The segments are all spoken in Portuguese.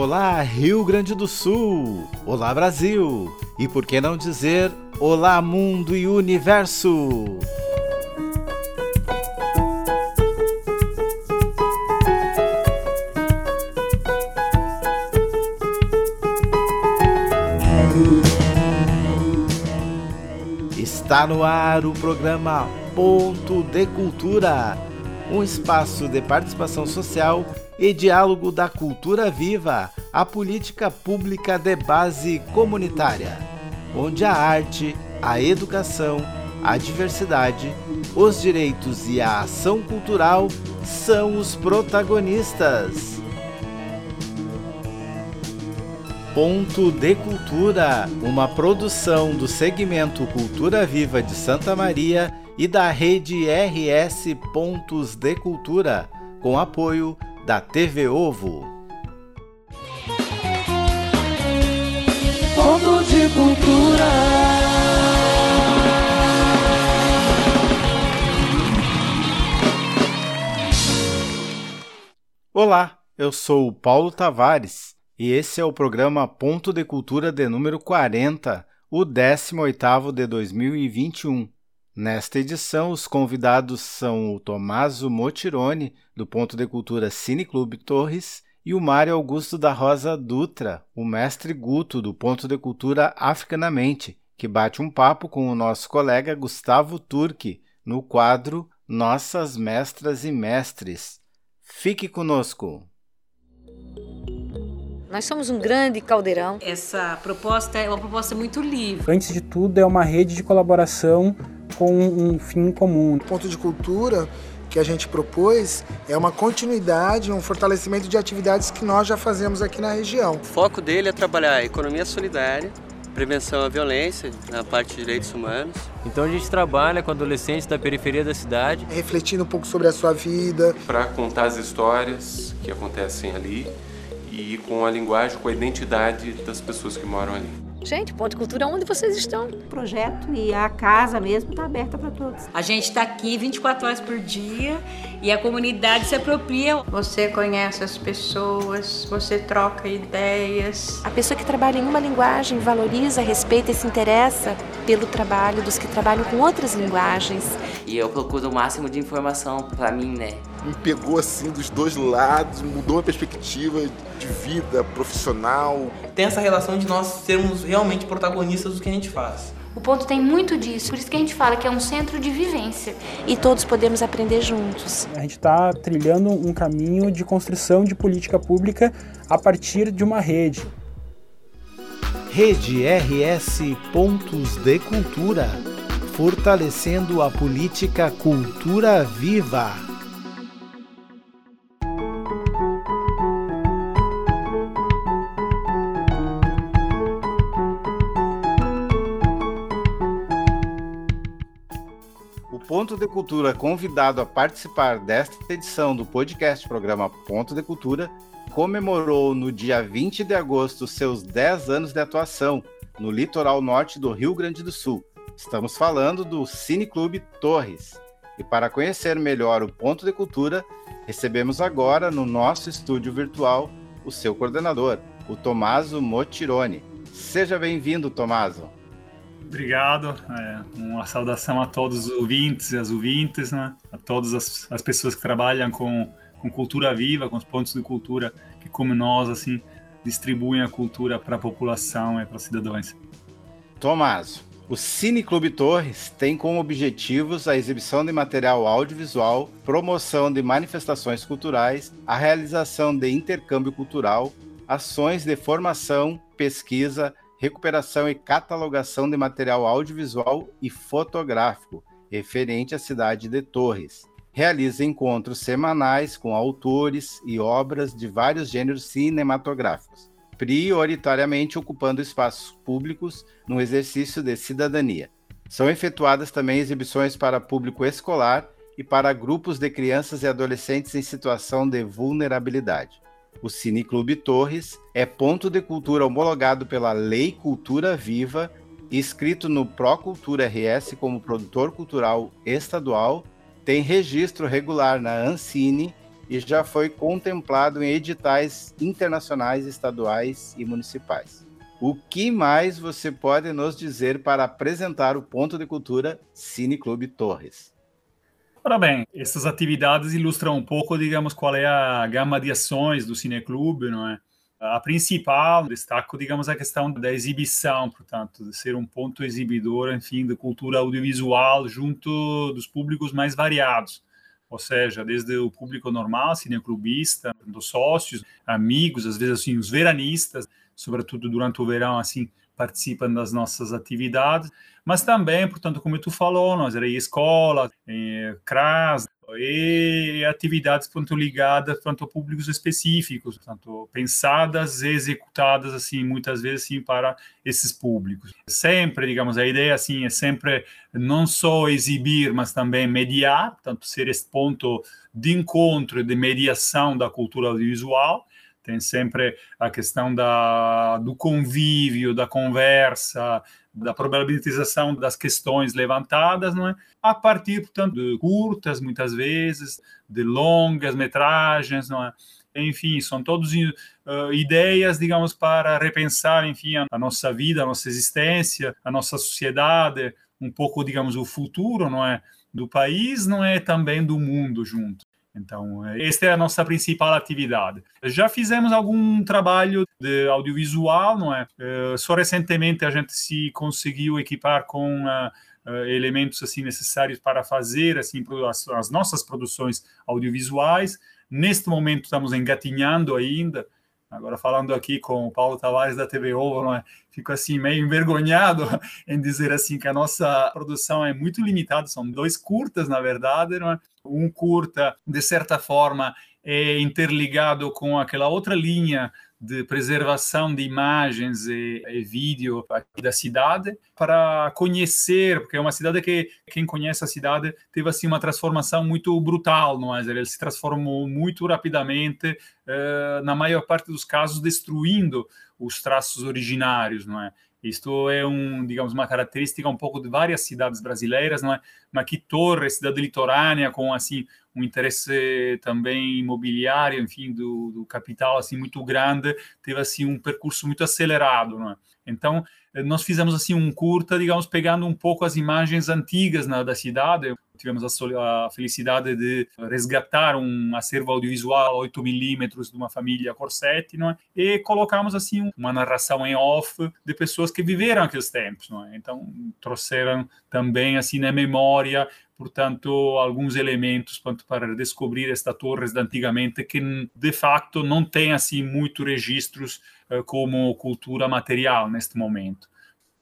Olá, Rio Grande do Sul! Olá, Brasil! E por que não dizer Olá, Mundo e Universo! Está no ar o programa Ponto de Cultura, um espaço de participação social e diálogo da cultura viva, a política pública de base comunitária, onde a arte, a educação, a diversidade, os direitos e a ação cultural são os protagonistas. Ponto de Cultura, uma produção do segmento Cultura Viva de Santa Maria e da rede RS Pontos de Cultura, com apoio da TV Ovo. Ponto de Cultura. Olá, eu sou o Paulo Tavares e esse é o programa Ponto de Cultura de número 40, o 18º de 2021. Nesta edição, os convidados são o Tomaso Motironi, do Ponto de Cultura Cine Clube Torres, e o Mário Augusto da Rosa Dutra, o mestre Guto, do Ponto de Cultura Africanamente, que bate um papo com o nosso colega Gustavo Turque, no quadro Nossas Mestras e Mestres. Fique conosco! Nós somos um grande caldeirão. Essa proposta é uma proposta muito livre. Antes de tudo, é uma rede de colaboração com um fim comum. O ponto de cultura que a gente propôs é uma continuidade, um fortalecimento de atividades que nós já fazemos aqui na região. O foco dele é trabalhar a economia solidária, prevenção à violência, na parte de direitos humanos. Então a gente trabalha com adolescentes da periferia da cidade, refletindo um pouco sobre a sua vida, para contar as histórias que acontecem ali e com a linguagem, com a identidade das pessoas que moram ali. Gente, Ponto de Cultura, onde vocês estão? O projeto e a casa mesmo está aberta para todos. A gente está aqui 24 horas por dia e a comunidade se apropria. Você conhece as pessoas, você troca ideias. A pessoa que trabalha em uma linguagem valoriza, respeita e se interessa pelo trabalho dos que trabalham com outras linguagens. E eu procuro o máximo de informação para mim, né? Me pegou assim dos dois lados, mudou a perspectiva de vida profissional. Tem essa relação de nós sermos realmente protagonistas do que a gente faz. O ponto tem muito disso, por isso que a gente fala que é um centro de vivência. E todos podemos aprender juntos. A gente está trilhando um caminho de construção de política pública a partir de uma rede. Rede RS Pontos de Cultura, fortalecendo a política Cultura Viva. O Ponto de Cultura convidado a participar desta edição do podcast programa Ponto de Cultura comemorou no dia 20 de agosto seus 10 anos de atuação no litoral norte do Rio Grande do Sul. Estamos falando do Cine Clube Torres. E para conhecer melhor o Ponto de Cultura, recebemos agora no nosso estúdio virtual o seu coordenador, o Tomaso Motironi. Seja bem-vindo, Tomaso. Obrigado. É, uma saudação a todos os ouvintes e as ouvintes, né? a todas as, as pessoas que trabalham com, com cultura viva, com os pontos de cultura que, como nós, assim, distribuem a cultura para a população e para os cidadãos. Tomaso, o Cine Clube Torres tem como objetivos a exibição de material audiovisual, promoção de manifestações culturais, a realização de intercâmbio cultural, ações de formação, pesquisa, recuperação e catalogação de material audiovisual e fotográfico referente à cidade de Torres. Realiza encontros semanais com autores e obras de vários gêneros cinematográficos, prioritariamente ocupando espaços públicos no exercício de cidadania. São efetuadas também exibições para público escolar e para grupos de crianças e adolescentes em situação de vulnerabilidade. O Cine Clube Torres é ponto de cultura homologado pela Lei Cultura Viva, inscrito no Procultura RS como produtor cultural estadual, tem registro regular na Ancine e já foi contemplado em editais internacionais, estaduais e municipais. O que mais você pode nos dizer para apresentar o ponto de cultura Cine Clube Torres? Ora bem, essas atividades ilustram um pouco, digamos, qual é a gama de ações do Cineclube, não é? A principal, destaco, digamos, a questão da exibição, portanto, de ser um ponto exibidor, enfim, de cultura audiovisual junto dos públicos mais variados. Ou seja, desde o público normal, cineclubista, dos sócios, amigos, às vezes assim, os veranistas, sobretudo durante o verão, assim, participam das nossas atividades, mas também, portanto, como tu falou, nós era escola, CRAS, e atividades portanto, ligadas portanto, a públicos específicos, portanto, pensadas e executadas assim muitas vezes assim para esses públicos. Sempre, digamos, a ideia assim é sempre não só exibir, mas também mediar, portanto, ser esse ponto de encontro de mediação da cultura audiovisual tem sempre a questão da, do convívio, da conversa, da probabilização das questões levantadas, não é? A partir, portanto, de curtas, muitas vezes, de longas metragens, não é? Enfim, são todas uh, ideias, digamos, para repensar, enfim, a nossa vida, a nossa existência, a nossa sociedade, um pouco, digamos, o futuro, não é? Do país, não é? Também do mundo junto. Então, esta é a nossa principal atividade. Já fizemos algum trabalho de audiovisual, não é? Eh, só recentemente a gente se conseguiu equipar com uh, elementos assim necessários para fazer assim as, as nossas produções audiovisuais. Neste momento estamos engatinhando ainda, Agora, falando aqui com o Paulo Tavares da TV Ovo, é? fico assim meio envergonhado em dizer assim que a nossa produção é muito limitada, são dois curtas, na verdade, é? Um curta, de certa forma, é interligado com aquela outra linha de preservação de imagens e, e vídeo da cidade para conhecer, porque é uma cidade que quem conhece a cidade teve assim uma transformação muito brutal, não é? Ele se transformou muito rapidamente, eh, na maior parte dos casos destruindo os traços originários, não é? Isto é um, digamos, uma característica um pouco de várias cidades brasileiras, não é? Mas que Torre, cidade litorânea, com assim um interesse também imobiliário, enfim, do, do, capital assim muito grande, teve assim um percurso muito acelerado, não é? Então nós fizemos assim um curta, digamos, pegando um pouco as imagens antigas na, da cidade. Tivemos a, a, felicidade de resgatar um acervo audiovisual 8 milímetros de uma família Corsetti, não é? E colocamos assim uma narração em off de pessoas que viveram aqueles tempos, não é? Então trouxeram também assim na memória portanto, alguns elementos para descobrir esta torre de antigamente que de facto não tem assim muito registros como cultura material neste momento.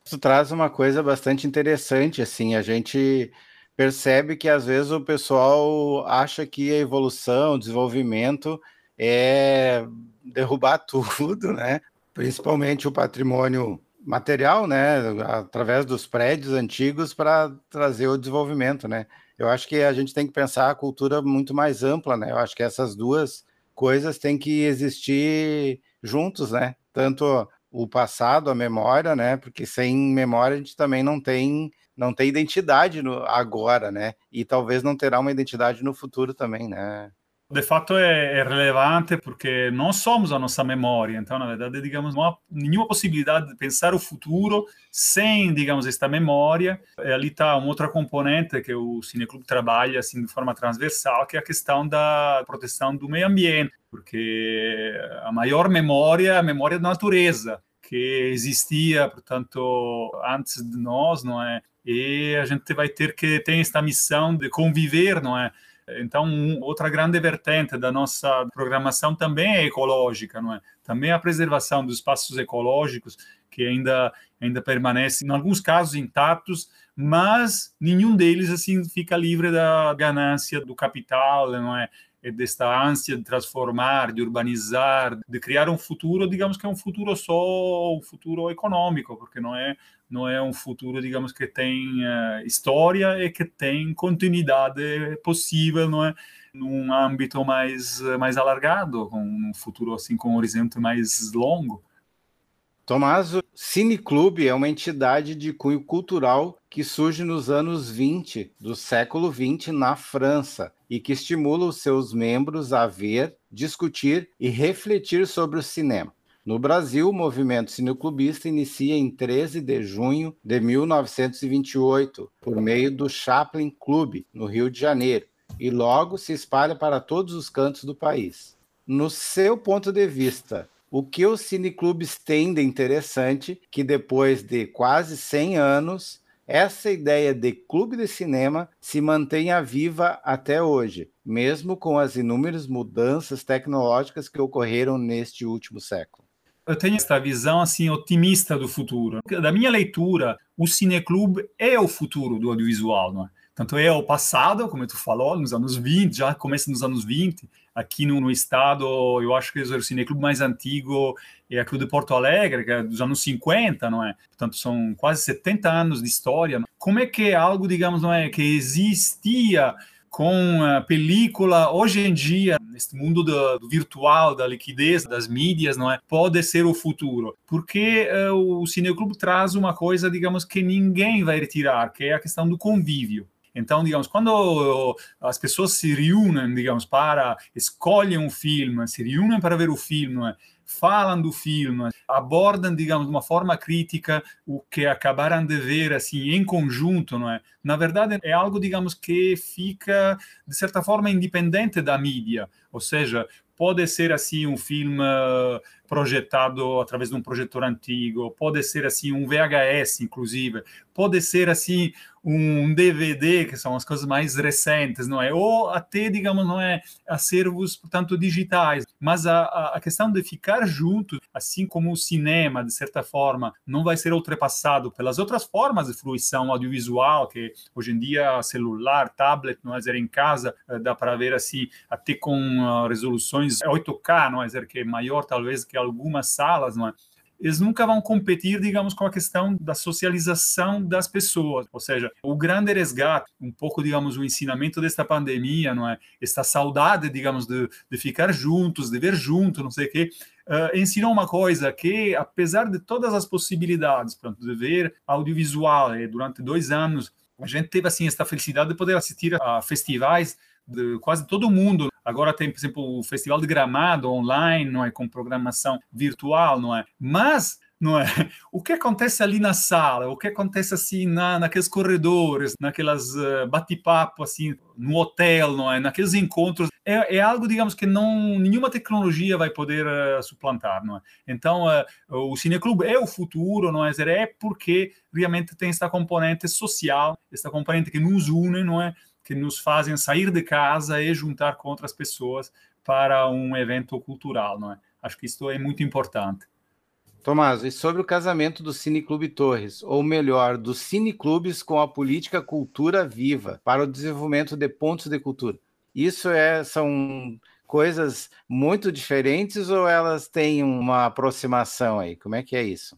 Isso traz uma coisa bastante interessante, assim, a gente percebe que às vezes o pessoal acha que a evolução, o desenvolvimento é derrubar tudo, né? Principalmente o patrimônio material, né, através dos prédios antigos para trazer o desenvolvimento, né? Eu acho que a gente tem que pensar a cultura muito mais ampla, né? Eu acho que essas duas coisas têm que existir juntos, né? Tanto o passado, a memória, né? Porque sem memória a gente também não tem não tem identidade no agora, né? E talvez não terá uma identidade no futuro também, né? De fato é, é, relevante porque nós somos a nossa memória, então na verdade, digamos, não há nenhuma possibilidade de pensar o futuro sem, digamos, esta memória. E ali está um outro componente que o Cineclube trabalha assim de forma transversal, que é a questão da proteção do meio ambiente, porque a maior memória é a memória da natureza que existia, portanto, antes de nós, não é? E a gente vai ter que ter esta missão de conviver, não é? Então, outra grande vertente da nossa programação também é ecológica, não é? Também a preservação dos espaços ecológicos, que ainda, ainda permanecem, em alguns casos, intactos, mas nenhum deles assim fica livre da ganância do capital, não é? Desta ânsia de transformar, de urbanizar, de criar um futuro, digamos que é um futuro só um futuro econômico, porque não é não é um futuro, digamos que tem uh, história e que tem continuidade possível, não é? Num âmbito mais mais alargado, um futuro assim com um horizonte mais longo. Tomás, o Cineclube é uma entidade de cunho cultural que surge nos anos 20 do século 20 na França e que estimula os seus membros a ver, discutir e refletir sobre o cinema. No Brasil, o movimento cineclubista inicia em 13 de junho de 1928, por meio do Chaplin Clube, no Rio de Janeiro, e logo se espalha para todos os cantos do país. No seu ponto de vista, o que os cineclubes têm de interessante que depois de quase 100 anos, essa ideia de clube de cinema se mantenha viva até hoje, mesmo com as inúmeras mudanças tecnológicas que ocorreram neste último século. Eu tenho esta visão assim otimista do futuro. Da minha leitura, o cineclube é o futuro do audiovisual, não é? Tanto é o passado, como tu falou, nos anos 20, já começa nos anos 20. Aqui no, no estado, eu acho que o cineclube mais antigo é aqui de Porto Alegre, que é dos anos 50, não é? Portanto, são quase 70 anos de história. Como é que é algo, digamos, não é, que existia com a película hoje em dia neste mundo do, do, virtual da liquidez das mídias não é pode ser o futuro porque uh, o cineclube traz uma coisa digamos que ninguém vai retirar que é a questão do convívio então, digamos, quando as pessoas se reúnem, digamos, para escolhem um filme, se reúnem para ver o filme, falam do filme, abordam, digamos, de uma forma crítica o que acabaram de ver, assim, em conjunto, não é? Na verdade, é algo, digamos, que fica, de certa forma, independente da mídia. Ou seja, pode ser assim um filme projetado através de um projetor antigo, pode ser assim um VHS, inclusive, pode ser assim um DVD, que são as coisas mais recentes, não é? Ou até, digamos, não é acervos, portanto, digitais. Mas a, a questão de ficar junto, assim como o cinema, de certa forma, não vai ser ultrapassado pelas outras formas de fruição audiovisual, que hoje em dia celular, tablet, não é? em casa, eh, dá para ver assim, até com uh, resoluções 8K, não é? que é maior talvez que algumas salas, não é? Eles nunca vão competir, digamos, com a questão da socialização das pessoas. Ou seja, o grande resgate, um pouco, digamos, o ensinamento desta pandemia, não é? Esta saudade, digamos, de, de ficar juntos, de ver junto, não sei o quê, uh, ensinou uma coisa que, apesar de todas as possibilidades, pronto, de ver audiovisual eh, durante dois anos, a gente teve, assim, esta felicidade de poder assistir a festivais de quase todo mundo. Agora tem, por exemplo, o Festival de Gramado online, não é, com programação virtual, não é? Mas não é? O que acontece ali na sala, o que acontece assim na, naqueles corredores, naquelas uh, bate-papo assim no hotel, não é? Naqueles encontros é, é, algo, digamos que não nenhuma tecnologia vai poder uh, suplantar, não é? Então uh, o cineclube é o futuro, não é? É porque realmente tem esta componente social, esta componente que nos une, não é? Que nos fazem sair de casa e juntar com outras pessoas para um evento cultural, não é? Acho que isso é muito importante. Tomás, e sobre o casamento do Cineclube Torres, ou melhor, dos cineclubes com a política Cultura Viva para o desenvolvimento de pontos de cultura. Isso é, são coisas muito diferentes ou elas têm uma aproximação aí? Como é que é isso?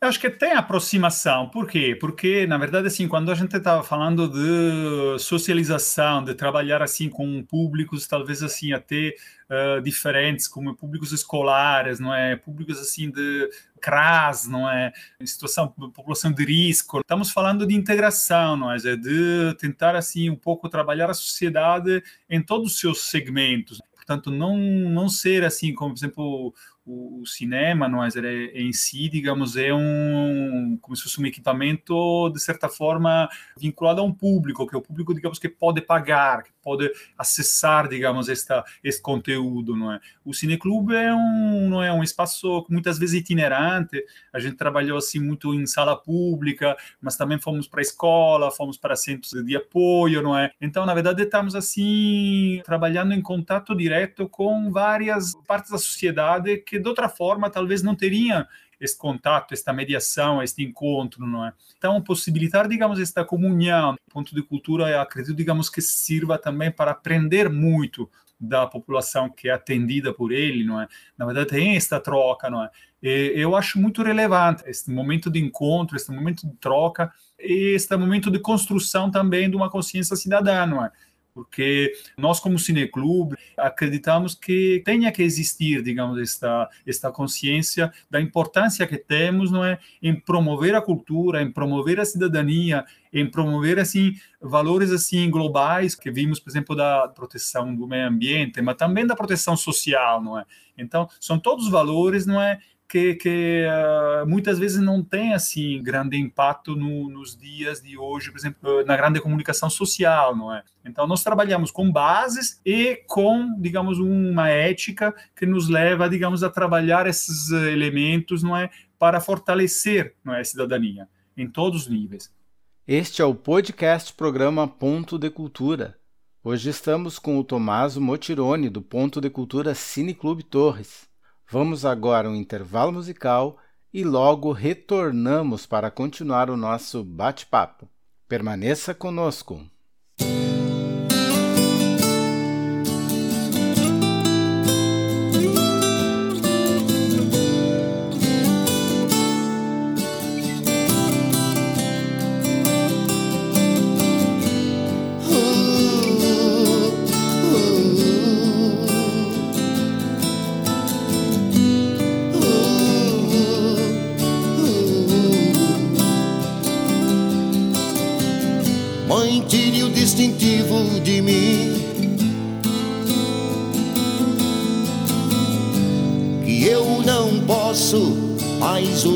Eu acho que tem aproximação. Por quê? Porque, na verdade, assim, quando a gente estava falando de socialização, de trabalhar assim com públicos, talvez assim até uh, diferentes, como públicos escolares, não é? Públicos assim de CRAS, não é? Situação, população de risco. Estamos falando de integração, não é? De tentar assim um pouco trabalhar a sociedade em todos os seus segmentos. Portanto, não não ser assim, como por exemplo o, o cinema, nós é, em si, digamos, é um como se fosse um equipamento de certa forma vinculado a um público, que é o público, digamos, que pode pagar, que pode acessar, digamos, esta este conteúdo, não é? O cineclube é um não é um espaço muitas vezes itinerante. A gente trabalhou assim muito em sala pública, mas também fomos para a escola, fomos para centros de apoio, não é? Então, na verdade, estamos assim trabalhando em contato direto com várias partes da sociedade que de outra forma talvez não teria esse contato, esta mediação, este encontro, não é? Então, possibilitar, digamos, esta comunhão, ponto de cultura, acredito, digamos, que sirva também para aprender muito da população que é atendida por ele, não é? Na verdade, tem esta troca, não é? E eu acho muito relevante este momento de encontro, este momento de troca, e este momento de construção também de uma consciência cidadã, não é? Porque nós como cineclube acreditamos que tenha que existir, digamos, esta esta consciência da importância que temos, não é, em promover a cultura, em promover a cidadania, em promover assim valores assim globais que vimos, por exemplo, da proteção do meio ambiente, mas também da proteção social, não é? Então, são todos valores, não é, que, que uh, muitas vezes não tem assim grande impacto no, nos dias de hoje, por exemplo, na grande comunicação social, não é? Então nós trabalhamos com bases e com, digamos, uma ética que nos leva, digamos, a trabalhar esses elementos, não é, para fortalecer, não é, a cidadania em todos os níveis. Este é o podcast programa Ponto de Cultura. Hoje estamos com o Tomaso Motironi do Ponto de Cultura Cine Clube Torres. Vamos agora um intervalo musical e logo retornamos para continuar o nosso bate-papo. Permaneça conosco.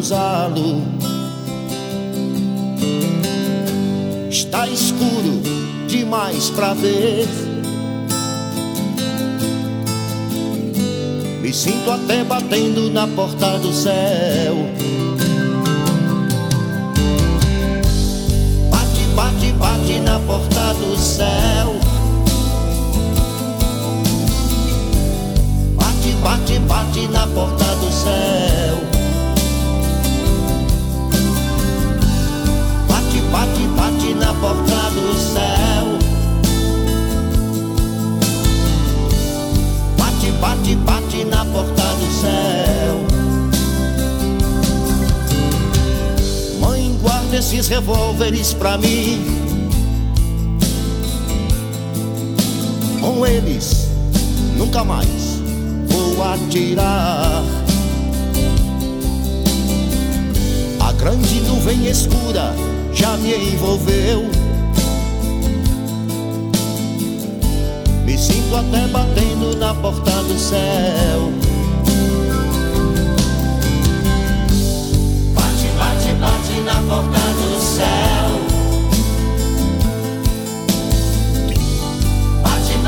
Usá-lo. Está escuro demais para ver. Me sinto até batendo na porta do céu. Do céu. Bate, bate, bate na porta do céu. bate, bate na porta do céu. Bate, bate, bate na porta do céu. Mãe, guarda esses revólveres pra mim. Com eles, nunca mais vou atirar. A grande nuvem escura já me envolveu. Me sinto até batendo na porta do céu. Bate, bate, bate na porta do céu.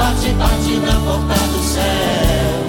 Bate, bate, na porta do céu.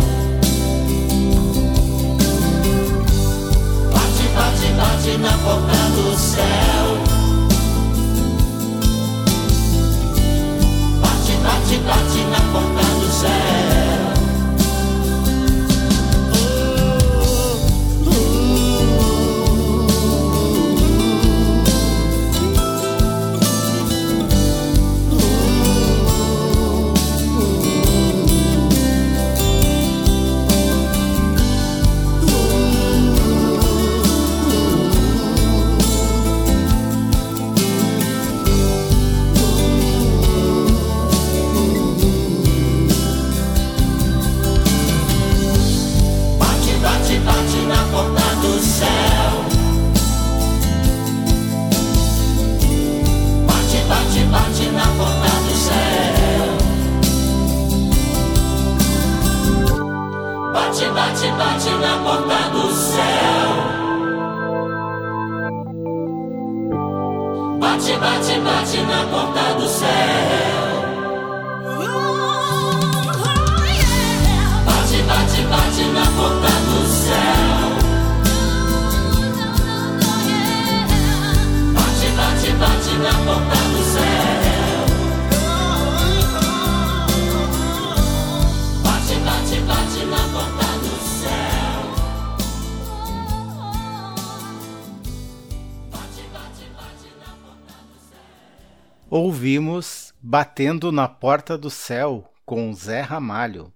Batendo na Porta do Céu, com Zé Ramalho.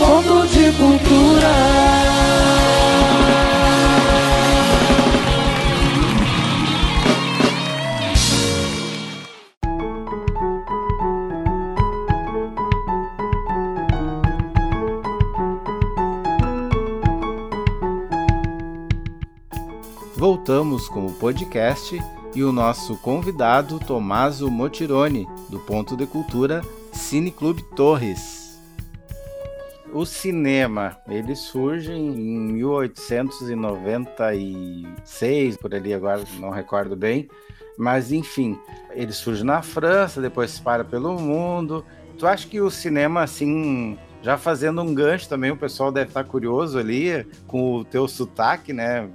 Ponto de cultura. Voltamos com o podcast e o nosso convidado Tomaso Motironi, do Ponto de Cultura Cine Clube Torres. O cinema, ele surge em 1896, por ali agora não recordo bem, mas enfim, ele surge na França, depois se para pelo mundo. Tu acha que o cinema, assim, já fazendo um gancho também, o pessoal deve estar curioso ali com o teu sotaque, né?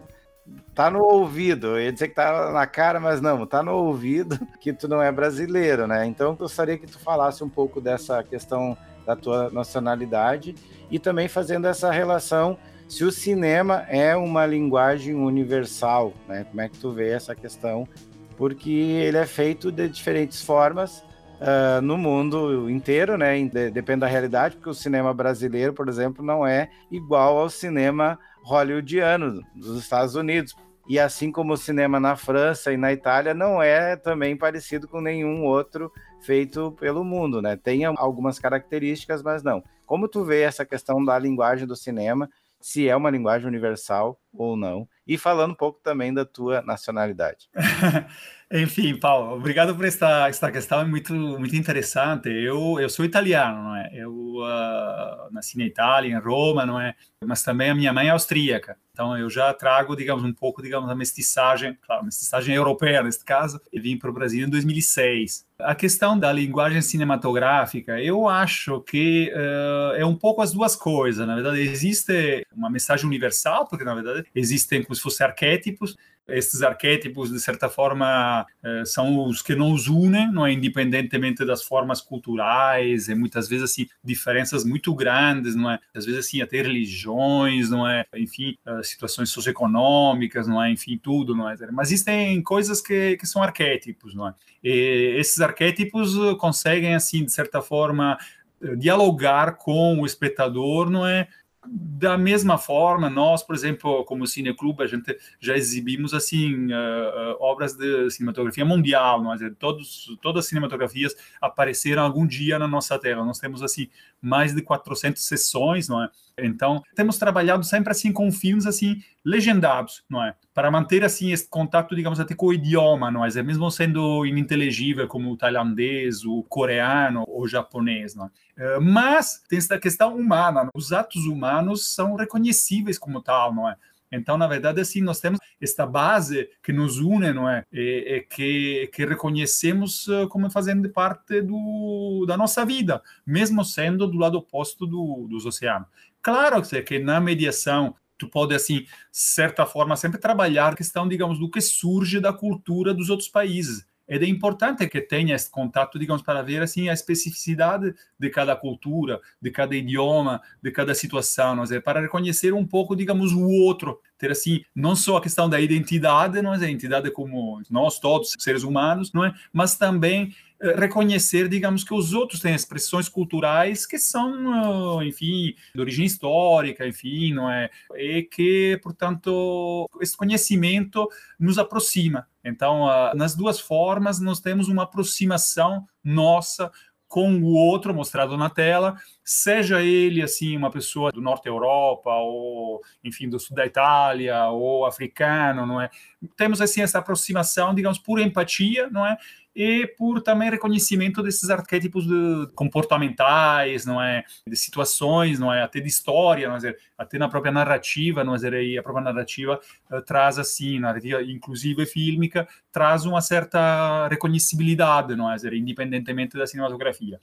Tá no ouvido, eu ia dizer que tá na cara, mas não, tá no ouvido que tu não é brasileiro, né? Então eu gostaria que tu falasse um pouco dessa questão da tua nacionalidade e também fazendo essa relação se o cinema é uma linguagem universal, né? Como é que tu vê essa questão? Porque ele é feito de diferentes formas uh, no mundo inteiro, né? Depende da realidade, porque o cinema brasileiro, por exemplo, não é igual ao cinema hollywoodiano dos Estados Unidos. E assim como o cinema na França e na Itália não é também parecido com nenhum outro feito pelo mundo, né? Tem algumas características, mas não. Como tu vê essa questão da linguagem do cinema, se é uma linguagem universal ou não? E falando um pouco também da tua nacionalidade. Enfim, Paulo, obrigado por esta, esta questão, é muito, muito interessante. Eu, eu sou italiano, não é? Eu uh, nasci na Itália, em Roma, não é? Mas também a minha mãe é austríaca. Então eu já trago, digamos, um pouco, digamos, a mestiçagem, claro, mestiçagem europeia neste caso, e vim para o Brasil em 2006. A questão da linguagem cinematográfica, eu acho que uh, é um pouco as duas coisas. Na verdade, existe uma mensagem universal, porque na verdade existem como se fossem arquétipos, esses arquétipos, de certa forma, eh, são os que nos unem, não é? independentemente das formas culturais, e muitas vezes assim diferenças muito grandes, não é? Às vezes assim até religiões, não é? Enfim, eh, situações socioeconômicas, não é? Enfim, tudo, não é? Mas existem coisas que, que são arquétipos, não é? E esses arquétipos conseguem assim de certa forma eh, dialogar com o espectador, não é? Da mesma forma, nós, por exemplo, como Cineclube, a gente já exibimos assim uh, uh, obras de cinematografia mundial, não é? Todos, todas as cinematografias apareceram algum dia na nossa terra. Nós temos assim mais de 400 sessões, não é? Então, temos trabalhado sempre assim com filmes assim legendados, não é? Para manter assim esse contato, digamos até com o idioma, não é? Mesmo sendo ininteligível como o tailandês, o coreano ou japonês, não é? Eh, mas tem essa questão humana, os atos humanos são reconhecíveis como tal, não é? Então, na verdade, assim, nós temos esta base que nos une, não é? E, e que, que reconhecemos eh, como fazendo parte do, da nossa vida, mesmo sendo do lado oposto do, dos oceanos. Claro que na mediação tu pode, assim, certa forma, sempre trabalhar a questão, digamos, do que surge da cultura dos outros países é importante que tenha esse contato, digamos, para ver assim a especificidade de cada cultura, de cada idioma, de cada situação, não é? para reconhecer um pouco, digamos, o outro, ter assim não só a questão da identidade, não é? A identidade como nós todos seres humanos, não é? Mas também reconhecer, digamos, que os outros têm expressões culturais que são, ah, enfim, de origem histórica, enfim, não é? E que, portanto, esse conhecimento nos aproxima. Então, ah, nas duas formas, nós temos uma aproximação nossa com o outro mostrado na tela, seja ele assim uma pessoa do norte da Europa ou enfim do sul da Itália ou africano, não é? Temos assim essa aproximação, digamos, por empatia, não é? E por também reconhecimento desses arquétipos de, comportamentais, não é, de situações, não é, até de história, não é, até na própria narrativa, não é, e a própria narrativa uh, traz assim, narrativa inclusive fílmica, traz uma certa reconhecibilidade, não é, independentemente da cinematografia.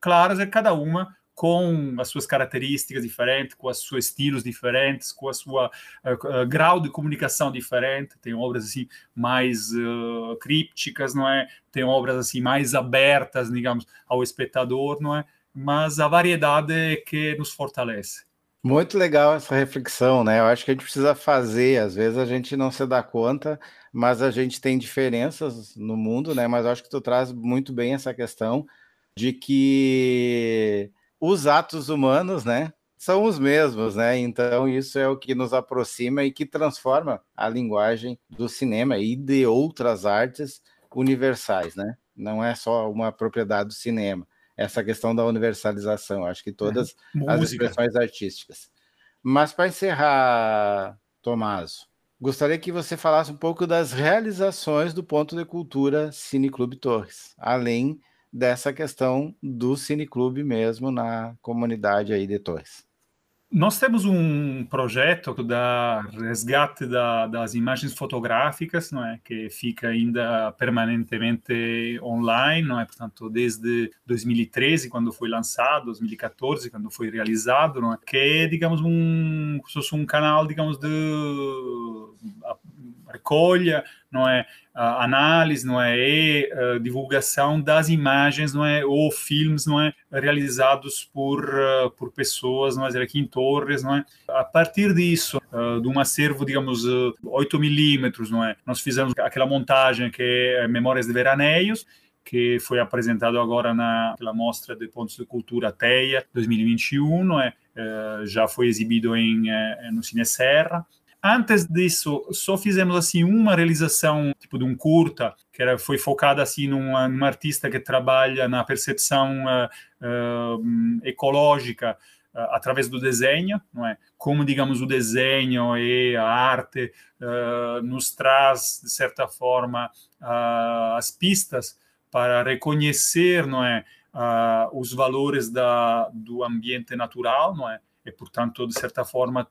Claro, é cada uma com as suas características diferentes, com os seus estilos diferentes, com a sua uh, uh, grau de comunicação diferente. Tem obras assim mais uh, crípticas, não é? Tem obras assim mais abertas, digamos, ao espectador, não é? Mas a variedade é que nos fortalece. Muito legal essa reflexão, né? Eu acho que a gente precisa fazer, às vezes a gente não se dá conta, mas a gente tem diferenças no mundo, né? Mas eu acho que tu traz muito bem essa questão de que os atos humanos, né, são os mesmos, né? Então isso é o que nos aproxima e que transforma a linguagem do cinema e de outras artes universais, né? Não é só uma propriedade do cinema. Essa questão da universalização, acho que todas é, as expressões artísticas. Mas para encerrar, Tomaso, gostaria que você falasse um pouco das realizações do Ponto de Cultura Cineclube Torres, além dessa questão do Cineclube mesmo na comunidade aí de Torres. Nós temos um projeto da resgate da, das imagens fotográficas, não é, que fica ainda permanentemente online, não é, portanto, desde 2013 quando foi lançado, 2014 quando foi realizado, não é, que é, digamos, um, um canal, digamos, de recolha, não é, análise, não é, e uh, divulgação das imagens, não é, ou filmes, não é, realizados por uh, por pessoas, não é, aqui em Torres, não é. A partir disso, uh, de um acervo, digamos, 8 milímetros, não é, nós fizemos aquela montagem que é Memórias de Veraneios, que foi apresentado agora na pela mostra de pontos de cultura Teia 2021, não é? já foi exibido em no Cine Serra Antes disso, só fizemos assim uma realização tipo de um curta que era, foi focada assim numa, artista que trabalha na percepção uh, uh, ecológica uh, através do desenho, não é? Como digamos o desenho e a arte nos traz de certa forma as pistas para reconhecer, não é, os valores da, do ambiente natural, não é? E portanto de certa forma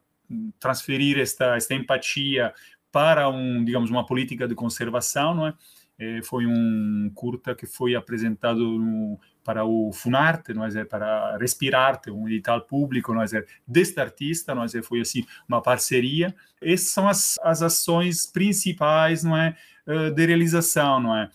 transferir esta, esta empatia para um, digamos, uma política de conservação, não é? é foi um curta que foi apresentado no, para o Funarte, não é? para Respirarte, um edital público, não é? deste artista, não é? foi assim uma parceria. Essas são as, as ações principais, não é, de realização, não é?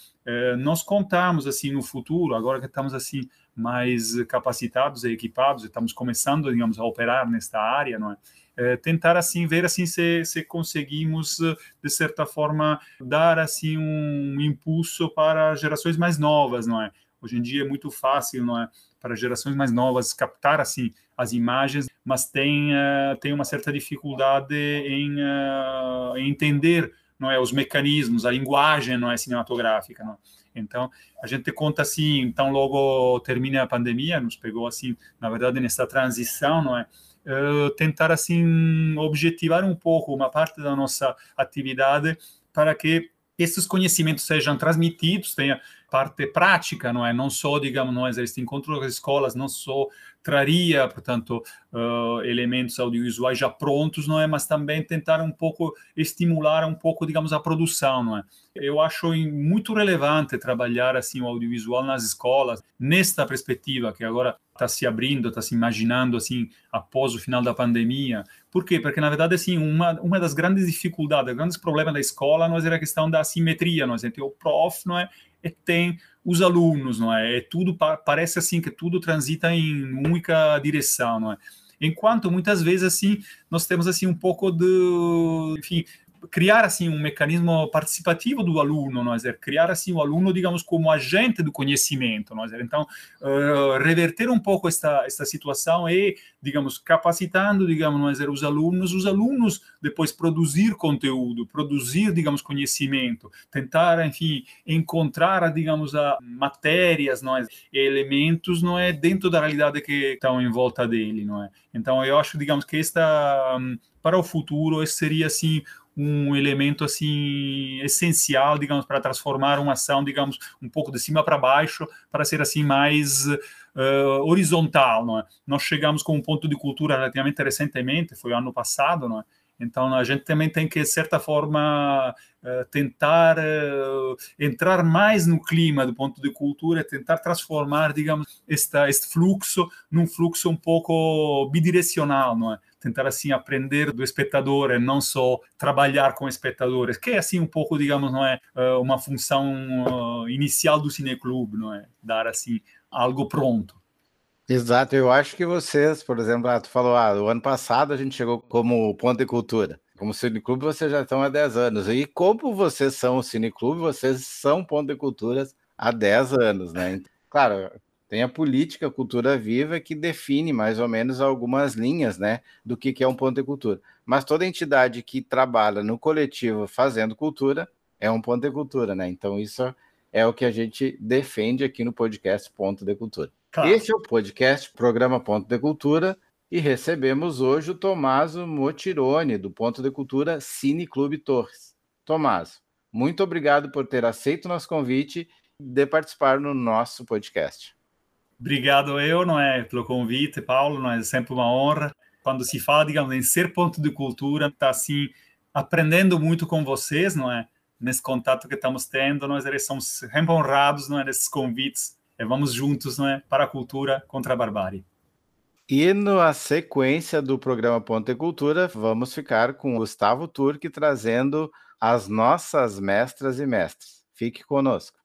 Nós contamos assim no futuro, agora que estamos assim mais capacitados e equipados, estamos começando, digamos, a operar nesta área, não é? É, tentar assim ver assim se, se conseguimos eh, de certa forma dar assim um impulso para gerações mais novas, não é? Hoje em dia é muito fácil, não é, para gerações mais novas captar assim as imagens, mas tem uh, tem uma certa dificuldade em, uh, entender não é os mecanismos, a linguagem não é cinematográfica, não é? Então, a gente conta assim, então logo termina a pandemia, nos pegou assim, na verdade, nessa transição, não é? Uh, tentar assim objetivar um pouco uma parte da nossa atividade para que esses conhecimentos sejam transmitidos, tenha parte prática, não é? Não só, digamos, não é? Este encontro das escolas não só traria, portanto, uh, elementos audiovisuais já prontos, não é? Mas também tentar um pouco estimular um pouco, digamos, a produção, não é? Eu acho muito relevante trabalhar assim o audiovisual nas escolas nesta perspectiva que agora está se abrindo, está se imaginando assim após o final da pandemia. Por quê? Porque na verdade assim uma uma das grandes dificuldades, grandes problemas da escola, não é a questão da assimetria, não é? O prof, não é? E tem os alunos, não é? é tudo parece assim que tudo transita em única direção, não é? Enquanto muitas vezes assim nós temos assim um pouco de, enfim, criar assim um mecanismo participativo do aluno, não é? criar assim o aluno, digamos, como agente do conhecimento, não é? Então, uh, reverter um pouco esta esta situação e, digamos, capacitando, digamos, não é? os alunos, os alunos depois produzir conteúdo, produzir, digamos, conhecimento, tentar, enfim, encontrar, digamos, a matérias, não é? elementos, não é, dentro da realidade que estão em volta dele, não é? Então, eu acho, digamos, que esta hum, para o futuro esse seria assim um elemento assim essencial, digamos, para transformar uma ação, digamos, um pouco de cima para baixo, para ser assim mais uh, horizontal, não é? Nós chegamos com um ponto de cultura relativamente recentemente, foi ano passado, não é? Então a gente também tem que, de certa forma, uh, tentar uh, entrar mais no clima do ponto de cultura, tentar transformar, digamos, esta, este fluxo num fluxo um pouco bidirecional, não é? tentar assim aprender do espectador e não só trabalhar com espectadores, que é assim um pouco, digamos, não é eh, uma função inicial do cineclube, não é? Dar assim algo pronto. Exato, eu acho que vocês, por exemplo, ah, tu falou, ah, o ano passado a gente chegou como ponto de cultura. Como cineclube, vocês já estão há 10 anos. E como vocês são o cineclube, vocês são ponto de culturas há 10 anos, né? Claro, tem a política cultura viva que define mais ou menos algumas linhas, né, do que, que é um ponto de cultura. Mas toda entidade que trabalha no coletivo fazendo cultura é um ponto de cultura, né? Então isso é o que a gente defende aqui no podcast Ponto de Cultura. Claro. Esse é o podcast Programa Ponto de Cultura. E recebemos hoje o Tomaso Motirone, do Ponto de Cultura Cine Clube Torres. Tomaso, muito obrigado por ter aceito nosso convite de participar no nosso podcast. Obrigado eu, não é, pelo convite, Paulo, não é sempre uma honra. Quando se fala, digamos, em ser ponto de cultura, está assim aprendendo muito com vocês, não é? Nesse contato que estamos tendo, nós somos sempre honrados, não é, nesses convites. E vamos juntos, não é, para a cultura contra a barbárie. E na sequência do programa Ponte Cultura, vamos ficar com Gustavo Turque trazendo as nossas mestras e mestres. Fique conosco.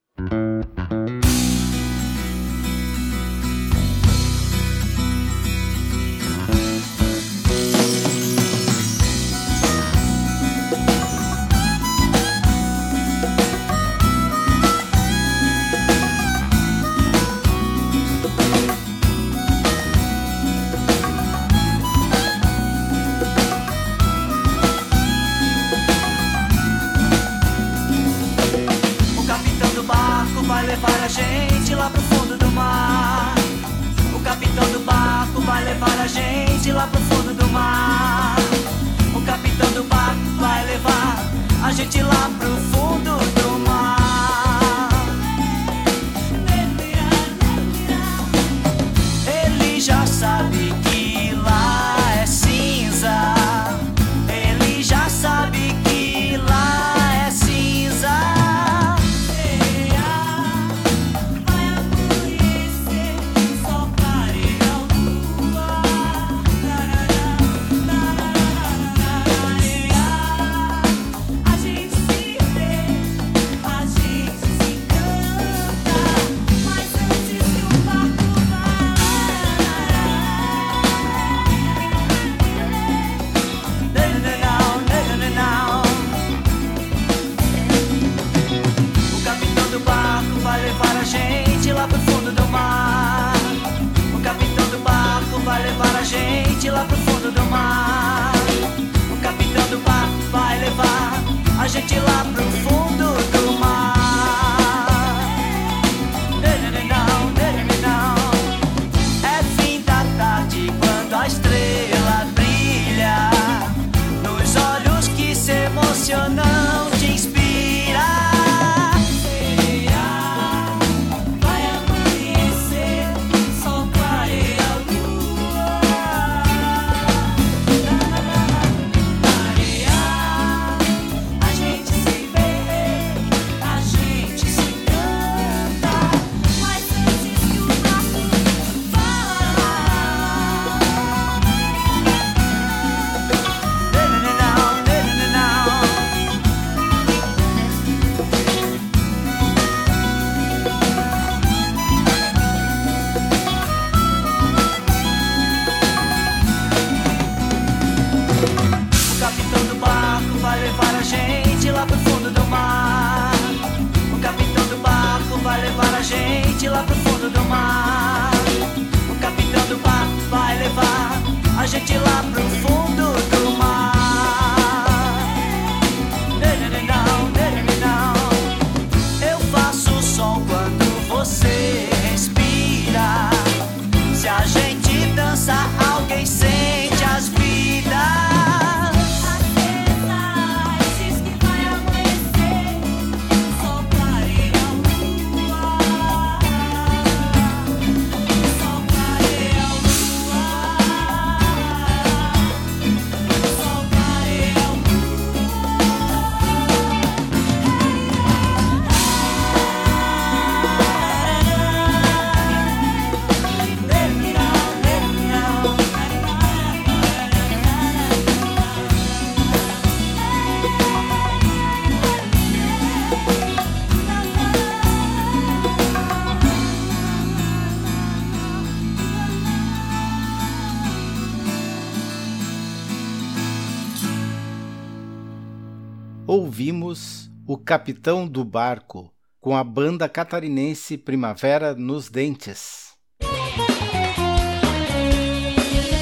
Capitão do Barco com a banda catarinense Primavera nos Dentes.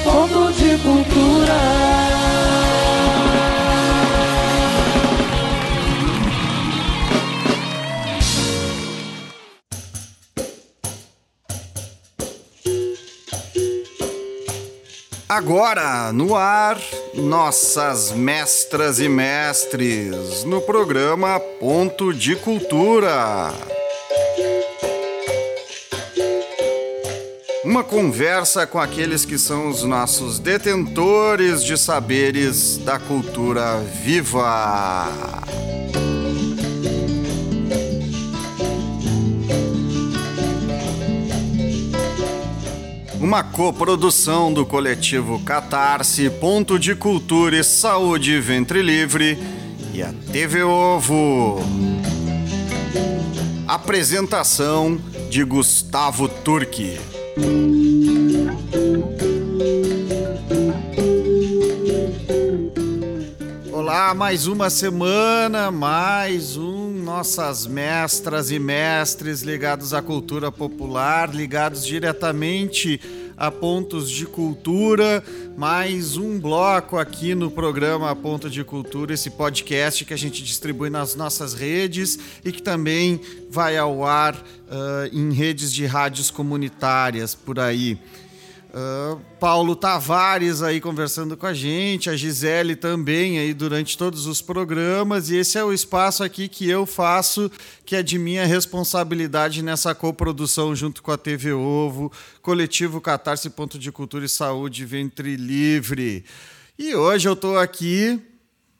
Ponto de cultura. Agora, no ar, nossas mestras e mestres, no programa Ponto de Cultura. Uma conversa com aqueles que são os nossos detentores de saberes da cultura viva. Uma coprodução do coletivo Catarse, Ponto de Cultura e Saúde Ventre Livre e a TV Ovo. Apresentação de Gustavo Turque. Olá, mais uma semana, mais um nossas mestras e mestres ligados à cultura popular, ligados diretamente a pontos de cultura, mais um bloco aqui no programa Ponto de Cultura, esse podcast que a gente distribui nas nossas redes e que também vai ao ar uh, em redes de rádios comunitárias por aí. Uh, Paulo Tavares aí conversando com a gente, a Gisele também aí durante todos os programas, e esse é o espaço aqui que eu faço, que é de minha responsabilidade nessa coprodução junto com a TV Ovo, Coletivo Catarse Ponto de Cultura e Saúde Ventre Livre. E hoje eu estou aqui,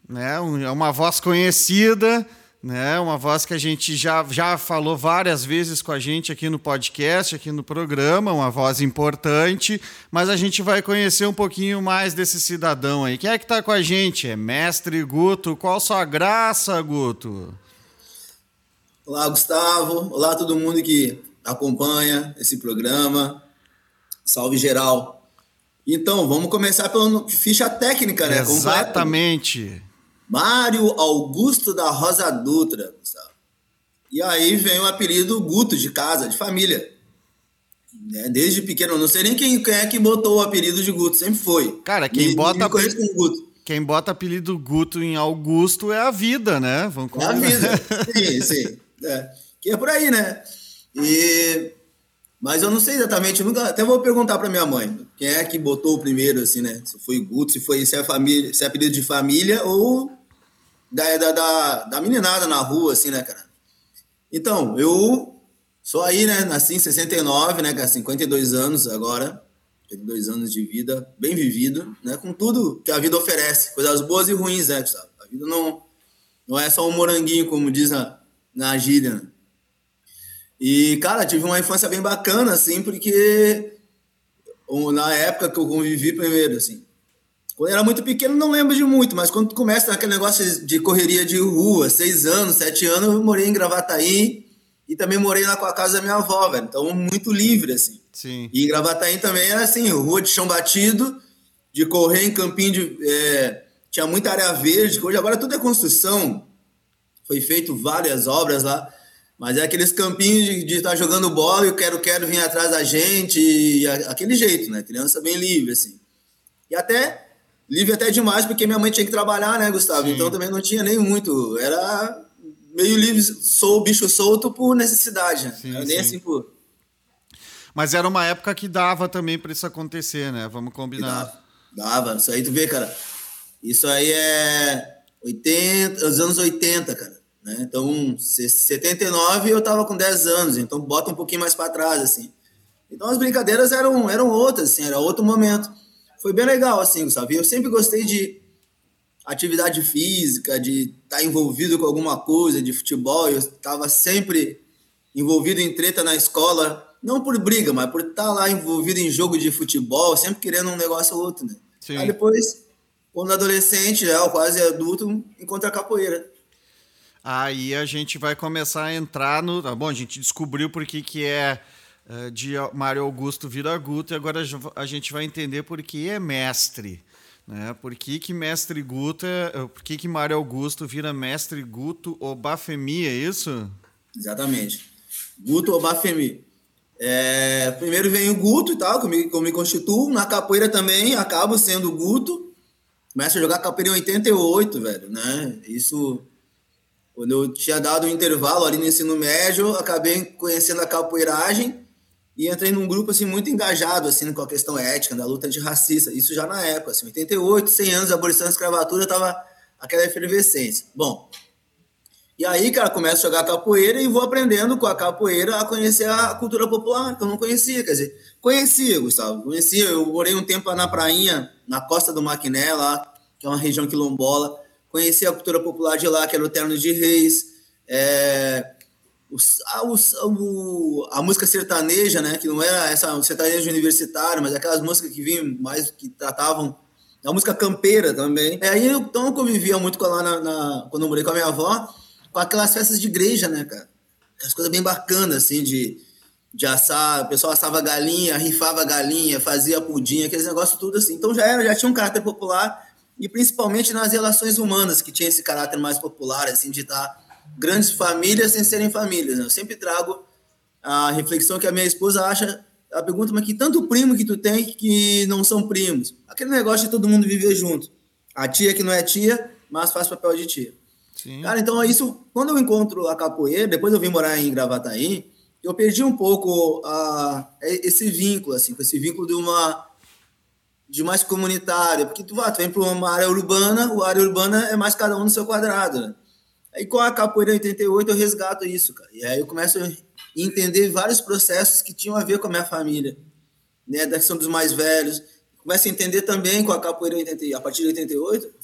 né, é uma voz conhecida, né? Uma voz que a gente já, já falou várias vezes com a gente aqui no podcast, aqui no programa, uma voz importante, mas a gente vai conhecer um pouquinho mais desse cidadão aí. Quem é que está com a gente? É Mestre Guto. Qual sua graça, Guto? Olá, Gustavo. Olá, todo mundo que acompanha esse programa. Salve geral. Então, vamos começar pela ficha técnica, né? Exatamente. Mário Augusto da Rosa Dutra, E aí vem o apelido Guto, de casa, de família. Né? Desde pequeno, não sei nem quem, quem, é que botou o apelido de Guto, sempre foi. Cara, quem me, bota. Me Guto. Quem bota apelido Guto em Augusto é a vida, né? Vamos é a vida. sim, sim. É. Que é por aí, né? E... Mas eu não sei exatamente, nunca, até vou perguntar para minha mãe, quem é que botou o primeiro, assim, né? Se foi Guto, se foi se é família, se é apelido de família ou da, da, da, da meninada na rua, assim, né, cara? Então, eu sou aí, né? Nasci em 69, né, cara? 52 anos agora. 52 anos de vida, bem vivido, né? Com tudo que a vida oferece, coisas boas e ruins, né, sabe? A vida não, não é só um moranguinho, como diz na, na gíria, né? E, cara, tive uma infância bem bacana, assim, porque na época que eu convivi primeiro, assim, quando eu era muito pequeno, não lembro de muito, mas quando começa naquele negócio de correria de rua, seis anos, sete anos, eu morei em Gravataí e também morei na casa da minha avó, velho. Então, muito livre, assim. Sim. E em Gravataí também era assim, rua de chão batido, de correr em campinho de. É, tinha muita área verde, hoje agora tudo é construção. Foi feito várias obras lá. Mas é aqueles campinhos de estar tá jogando bola e o quero-quero vir atrás da gente, e aquele jeito, né? Criança bem livre, assim. E até livre até demais, porque minha mãe tinha que trabalhar, né, Gustavo? Sim. Então também não tinha nem muito. Era meio livre, sou bicho solto por necessidade, né? Sim, nem sim. assim por. Mas era uma época que dava também para isso acontecer, né? Vamos combinar. Dava, dava, isso aí tu vê, cara. Isso aí é 80, os anos 80, cara. Né? Então, 79 eu tava com 10 anos, então bota um pouquinho mais para trás, assim. Então as brincadeiras eram, eram outras, assim, era outro momento foi bem legal, assim, sabe? Eu sempre gostei de atividade física, de estar tá envolvido com alguma coisa, de futebol. Eu estava sempre envolvido em treta na escola, não por briga, mas por estar tá lá envolvido em jogo de futebol, sempre querendo um negócio ou outro, né? Sim. Aí depois, quando adolescente, já quase adulto, encontra a capoeira. Aí a gente vai começar a entrar no. Tá bom, a gente descobriu por que, que é de Mário Augusto vira Guto, e agora a gente vai entender por que é mestre. Né? Por que, que mestre Guto é, eh, por que, que Mário Augusto vira mestre Guto Obafemi, é isso? Exatamente. Guto Obafemi. É, primeiro vem o Guto e tal, que eu me, que eu me constituo. Na capoeira também acabo sendo Guto. Começo a jogar capoeira em 88, velho, né? Isso quando eu tinha dado um intervalo ali no ensino médio, acabei conhecendo a capoeiragem e entrei num grupo assim muito engajado assim com a questão ética da luta antirracista. Isso já na época, assim, 88, 100 anos da abolição da escravatura, tava aquela efervescência. Bom, e aí, cara, começo a jogar capoeira e vou aprendendo com a capoeira a conhecer a cultura popular, que eu não conhecia, quer dizer, conhecia, Gustavo, conhecia, eu morei um tempo lá na prainha, na costa do Maquiné, lá, que é uma região quilombola, conhecia a cultura popular de lá, que era o Terno de Reis, é, a, o, a música sertaneja, né, que não era essa sertaneja universitária, mas aquelas músicas que vinham mais que tratavam a música campeira também. É, aí então eu convivia muito com lá na, na, quando eu morei com a minha avó, com aquelas festas de igreja, né, cara? As coisas bem bacanas, assim, de, de assar, o pessoal assava galinha, rifava galinha, fazia pudim, aqueles negócios tudo assim. Então já era, já tinha um caráter popular e principalmente nas relações humanas que tinha esse caráter mais popular, assim, de estar grandes famílias sem serem famílias. Né? Eu sempre trago a reflexão que a minha esposa acha, a pergunta, mas que tanto primo que tu tem que não são primos? Aquele negócio de todo mundo viver junto. A tia que não é tia, mas faz papel de tia. Sim. Cara, então é isso, quando eu encontro a capoeira, depois eu vim morar em Gravataí, eu perdi um pouco a, esse vínculo, assim, com esse vínculo de uma de mais comunitária, porque tu, vai, tu vem para uma área urbana, a área urbana é mais cada um no seu quadrado, né? Aí com a capoeira 88 eu resgato isso, cara. E aí eu começo a entender vários processos que tinham a ver com a minha família, né, da questão dos mais velhos. Começo a entender também com a capoeira 88, a partir de 88,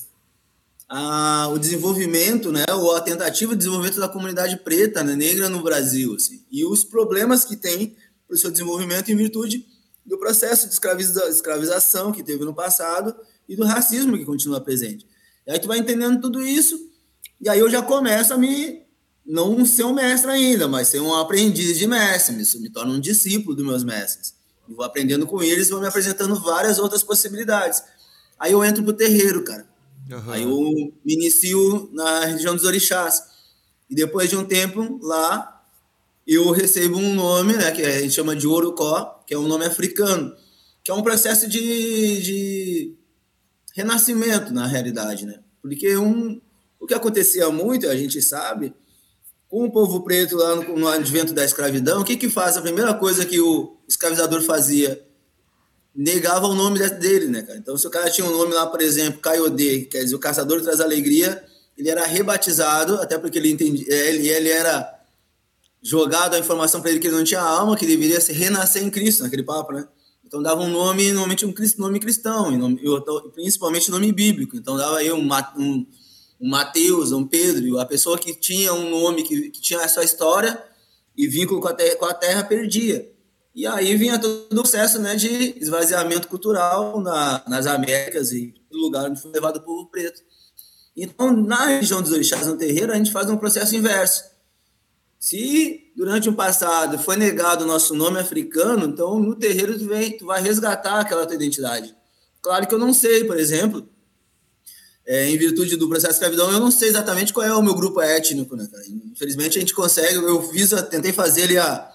a, o desenvolvimento, né, ou a tentativa de desenvolvimento da comunidade preta, né, negra no Brasil, assim, e os problemas que tem para o seu desenvolvimento em virtude do processo de escraviza, escravização que teve no passado e do racismo que continua presente. E aí tu vai entendendo tudo isso e aí eu já começo a me não ser um mestre ainda, mas ser um aprendiz de mestre, me, me torno um discípulo dos meus mestres. E vou aprendendo com eles e vou me apresentando várias outras possibilidades. Aí eu entro pro terreiro, cara. Uhum. Aí eu me inicio na região dos orixás. E depois de um tempo lá, eu recebo um nome, né, que a gente chama de Orocó, que é um nome africano, que é um processo de, de renascimento, na realidade, né? Porque um, o que acontecia muito, a gente sabe, com o povo preto lá no, no advento da escravidão, o que que faz? A primeira coisa que o escravizador fazia, negava o nome dele, né, cara? Então, se o cara tinha um nome lá, por exemplo, Caiodê, quer dizer, o caçador traz alegria, ele era rebatizado, até porque ele entendia, é, ele, ele era jogado a informação para ele que ele não tinha alma, que deveria se renascer em Cristo, naquele papo, né? Então dava um nome, normalmente um nome cristão, e principalmente nome bíblico. Então dava aí um, um um Mateus, um Pedro, a pessoa que tinha um nome, que, que tinha essa história e vínculo com a, terra, com a terra perdia. E aí vinha todo o processo né, de esvaziamento cultural na, nas Américas e no lugar onde foi levado o povo preto. Então, na região dos orixás, no terreiro, a gente faz um processo inverso. Se durante um passado foi negado o nosso nome africano, então no terreiro tu, vem, tu vai resgatar aquela tua identidade. Claro que eu não sei, por exemplo, é, em virtude do processo de escravidão, eu não sei exatamente qual é o meu grupo étnico, né, cara? Infelizmente a gente consegue, eu fiz, tentei fazer ali a,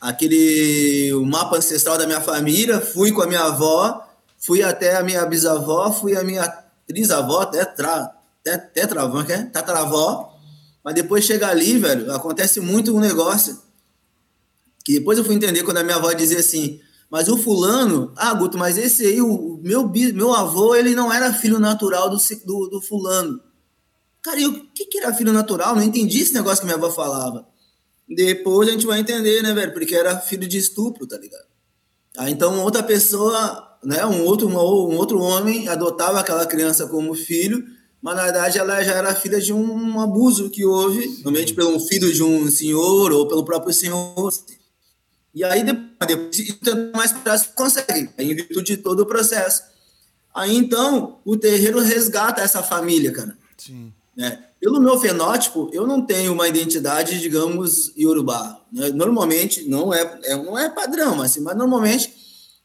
aquele o mapa ancestral da minha família, fui com a minha avó, fui até a minha bisavó, fui a minha trisavó, tetra, tetravó, que é? Tataravó, mas depois chega ali, velho, acontece muito um negócio que depois eu fui entender quando a minha avó dizia assim, mas o fulano, ah, Guto, mas esse aí, o meu, meu avô, ele não era filho natural do, do, do fulano. Cara, e o que, que era filho natural? Não entendi esse negócio que minha avó falava. Depois a gente vai entender, né, velho? Porque era filho de estupro, tá ligado? Aí então outra pessoa, né, um outro, um outro homem adotava aquela criança como filho, mas na verdade ela já era filha de um abuso que houve, normalmente pelo filho de um senhor ou pelo próprio senhor. E aí, depois, mais prazo consegue, em virtude de todo o processo. Aí, então, o terreiro resgata essa família, cara. Sim. Né? Pelo meu fenótipo, eu não tenho uma identidade, digamos, iorubá. Né? Normalmente, não é, é, não é padrão, assim, mas normalmente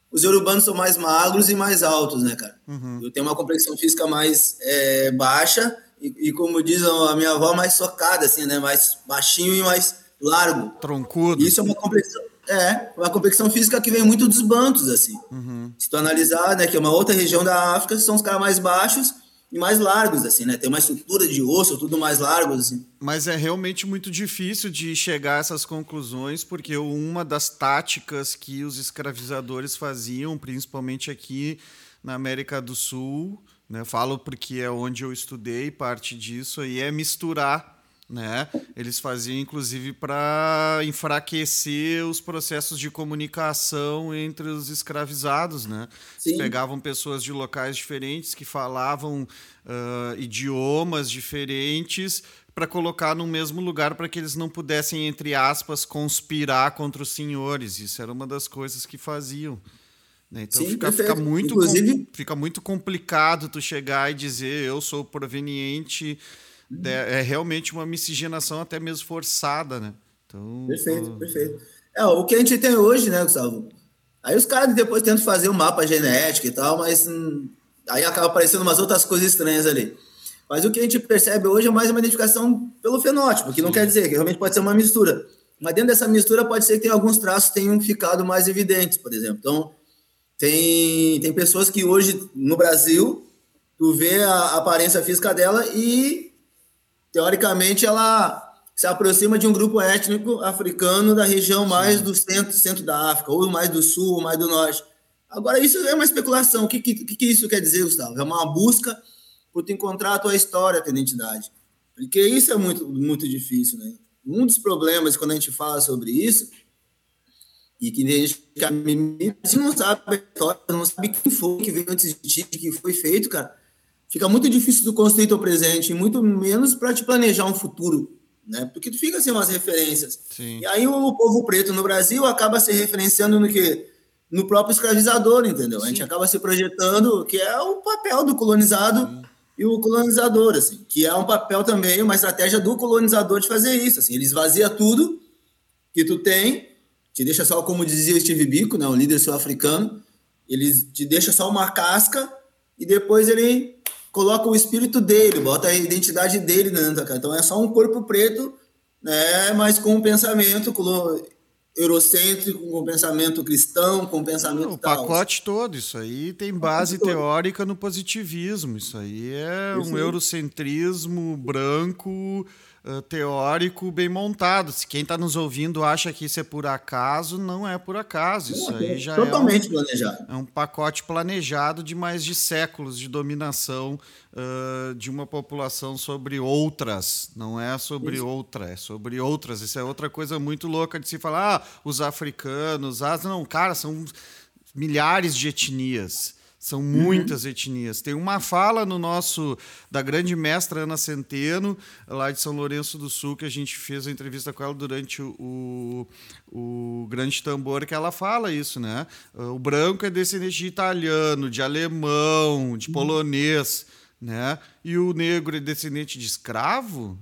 os iorubanos são mais magros e mais altos, né, cara? Uhum. Eu tenho uma complexão física mais é, baixa e, e, como diz a minha avó, mais socada, assim, né? Mais baixinho e mais largo. Troncudo. Isso é uma complexão é, uma competição física que vem muito dos bantos, assim. Uhum. Se tu analisar, né, que é uma outra região da África, são os caras mais baixos, e mais largos, assim, né? Tem uma estrutura de osso, tudo mais largo, assim. Mas é realmente muito difícil de chegar a essas conclusões, porque uma das táticas que os escravizadores faziam, principalmente aqui na América do Sul, né? Falo porque é onde eu estudei parte disso aí, é misturar né? Eles faziam inclusive para enfraquecer os processos de comunicação entre os escravizados, né? Pegavam pessoas de locais diferentes que falavam uh, idiomas diferentes para colocar no mesmo lugar para que eles não pudessem entre aspas conspirar contra os senhores. Isso era uma das coisas que faziam. Né? Então Sim, fica, fica, muito, Inclusive... fica muito complicado tu chegar e dizer eu sou proveniente é, é realmente uma miscigenação até mesmo forçada, né? Então, perfeito, uh... perfeito. É, o que a gente tem hoje, né, Gustavo? Aí os caras depois tentam fazer um mapa genético e tal, mas hum, aí acaba aparecendo umas outras coisas estranhas ali. Mas o que a gente percebe hoje é mais uma identificação pelo fenótipo, que não quer dizer que realmente pode ser uma mistura. Mas dentro dessa mistura pode ser que tem alguns traços tenham ficado mais evidentes, por exemplo. Então, tem, tem pessoas que hoje no Brasil, tu vê a aparência física dela e teoricamente, ela se aproxima de um grupo étnico africano da região mais Sim. do centro, centro da África, ou mais do sul, ou mais do norte. Agora, isso é uma especulação. O que, que, que isso quer dizer, Gustavo? É uma busca por te encontrar a tua história, a tua identidade. Porque isso é muito, muito difícil, né? Um dos problemas quando a gente fala sobre isso, e que a gente, a gente não sabe a história, não sabe quem foi que veio antes de ti, que foi feito, cara fica muito difícil tu construir teu presente, muito menos para te planejar um futuro, né? Porque tu fica sem umas referências. Sim. E aí o povo preto no Brasil acaba se referenciando no que no próprio escravizador, entendeu? Sim. A gente acaba se projetando que é o papel do colonizado Sim. e o colonizador, assim, que é um papel também, uma estratégia do colonizador de fazer isso, assim, ele esvazia tudo que tu tem, te deixa só como dizia Steve Biko, né, o líder sul-africano, ele te deixa só uma casca e depois ele coloca o espírito dele, bota a identidade dele dentro, cara. Então é só um corpo preto, né, mas com um pensamento eurocêntrico, com um pensamento cristão, com um pensamento Não, o tal. pacote todo, isso aí tem base teórica no positivismo, isso aí é isso um aí. eurocentrismo branco uh, teórico bem montado. Se quem está nos ouvindo acha que isso é por acaso, não é por acaso. Isso aí já totalmente é um, planejado. É um pacote planejado de mais de séculos de dominação uh, de uma população sobre outras. Não é sobre isso. outra, é sobre outras. Isso é outra coisa muito louca de se falar. Ah, os africanos, as não, cara, são milhares de etnias. São muitas uhum. etnias. Tem uma fala no nosso da grande mestra Ana Centeno, lá de São Lourenço do Sul, que a gente fez a entrevista com ela durante o, o, o Grande Tambor, que ela fala isso, né? O branco é descendente de italiano, de alemão, de uhum. polonês, né? E o negro é descendente de escravo?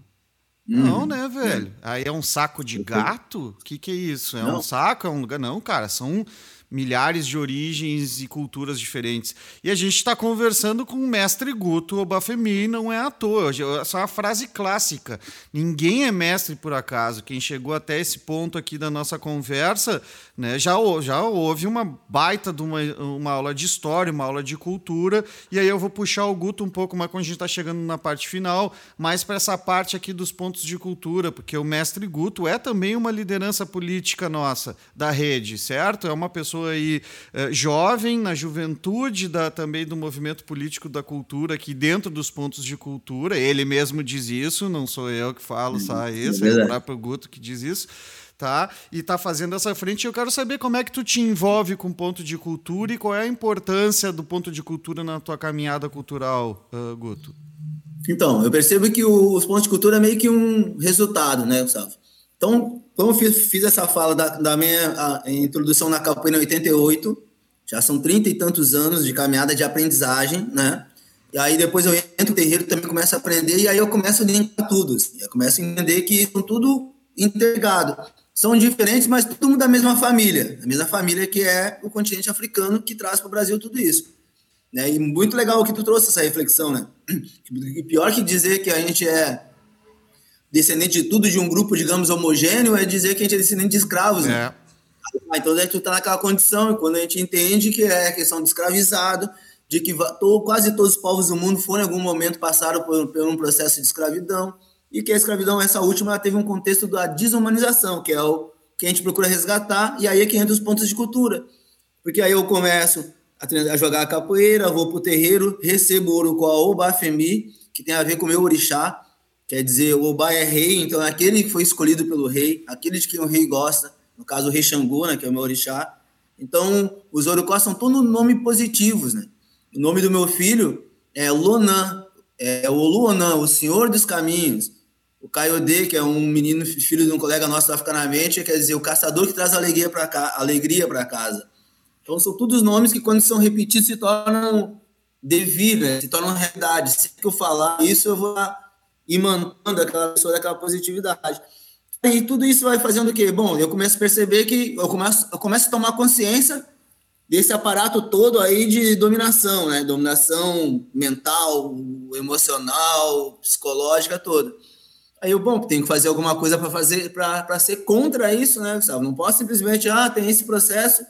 Não, uhum. né, velho? Aí é um saco de gato? O que, que é isso? É Não. um saco? É um lugar? Não, cara, são milhares de origens e culturas diferentes. E a gente está conversando com o mestre Guto Obafemi, não é à toa. Essa é uma frase clássica. Ninguém é mestre por acaso. Quem chegou até esse ponto aqui da nossa conversa, né, já, já houve uma baita de uma, uma aula de história, uma aula de cultura. E aí eu vou puxar o Guto um pouco mais quando a gente está chegando na parte final, mais para essa parte aqui dos pontos de cultura, porque o mestre Guto é também uma liderança política nossa, da rede, certo? É uma pessoa pessoa aí eh, jovem, na juventude da, também do movimento político da cultura, aqui dentro dos pontos de cultura. Ele mesmo diz isso, não sou eu que falo só uhum. isso, é, é o próprio Guto que diz isso. Tá? E está fazendo essa frente. Eu quero saber como é que tu te envolve com ponto de cultura e qual é a importância do ponto de cultura na tua caminhada cultural, uh, Guto. Então, eu percebo que os pontos de cultura é meio que um resultado, né, Gustavo? Então, como eu fiz, fiz essa fala da, da minha introdução na capoeira em 88, já são trinta e tantos anos de caminhada de aprendizagem, né? E aí depois eu entro no terreiro também começo a aprender e aí eu começo a linkar tudo. Assim, eu começo a entender que são tudo interligado. São diferentes, mas tudo da mesma família. A mesma família que é o continente africano que traz para o Brasil tudo isso. Né? E muito legal que tu trouxe essa reflexão, né? Pior que dizer que a gente é descendente de tudo de um grupo, digamos, homogêneo, é dizer que a gente é descendente de escravos. Né? É. Né? Então a gente está naquela condição, e quando a gente entende que é questão de escravizado, de que quase todos os povos do mundo foram em algum momento passaram por, por um processo de escravidão e que a escravidão, essa última, teve um contexto da desumanização, que é o que a gente procura resgatar, e aí é que entra os pontos de cultura. Porque aí eu começo a, a jogar capoeira, vou pro terreiro, recebo ouro com a Obafemi, que tem a ver com o meu orixá, quer dizer, o Oba é rei, então é aquele que foi escolhido pelo rei, aquele de quem o rei gosta, no caso o rei Xangô, né, que é o meu orixá. Então, os orocós são todos nomes positivos, né? O nome do meu filho é Lonan, é o Luonan, o Senhor dos Caminhos. O Caiodê, que é um menino filho de um colega nosso africanamente, quer dizer, o caçador que traz alegria para ca... alegria para casa. Então são todos nomes que quando são repetidos se tornam devir, né? se tornam realidade. Se eu falar isso, eu vou ir mantendo aquela pessoa daquela positividade. E tudo isso vai fazendo o quê? Bom, eu começo a perceber que eu começo, eu começo a tomar consciência desse aparato todo aí de dominação, né? Dominação mental, emocional, psicológica toda. Aí eu, bom, tenho que fazer alguma coisa para fazer para ser contra isso, né, Gustavo? Não posso simplesmente, ah, tem esse processo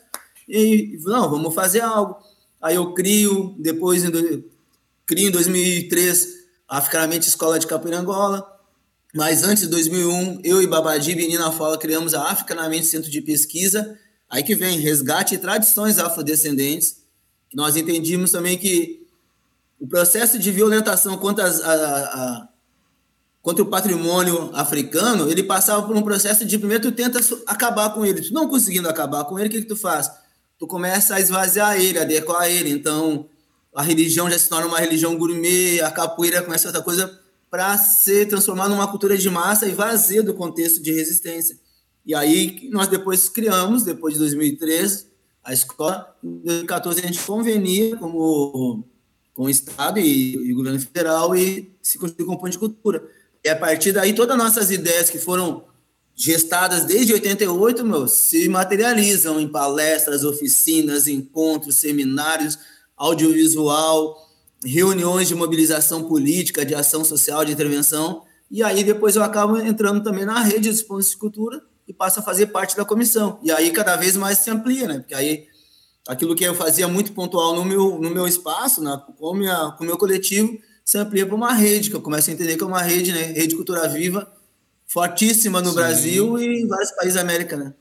e não, vamos fazer algo. Aí eu crio, depois crio em 2003 a Africanamente Escola de Capoeira Angola, mas antes de 2001, eu e Babadi Benina Fala criamos a Africanamente Centro de Pesquisa, aí que vem resgate e tradições afrodescendentes, nós entendimos também que o processo de violentação contra as, a, a, contra o patrimônio africano, ele passava por um processo de primeiro tu tenta acabar com ele, tu não conseguindo acabar com ele, o que, que tu faz? Tu começa a esvaziar ele, adequar ele, então a religião já se torna uma religião gourmet, a capoeira começa outra coisa para ser transformada numa cultura de massa e vazia do contexto de resistência. E aí nós depois criamos, depois de 2013, a escola. Em 2014 a gente convenia como com o Estado e, e o governo federal e se constituiu como ponto de cultura. E a partir daí, todas as nossas ideias que foram gestadas desde 88, meu, se materializam em palestras, oficinas, encontros, seminários, audiovisual, reuniões de mobilização política, de ação social, de intervenção. E aí depois eu acabo entrando também na rede dos pontos de cultura e passo a fazer parte da comissão. E aí cada vez mais se amplia, né? Porque aí aquilo que eu fazia muito pontual no meu, no meu espaço, na, com, minha, com o meu coletivo, se amplia para uma rede, que eu começo a entender que é uma rede, né? Rede Cultura Viva, fortíssima no Sim. Brasil e em vários países da América, né?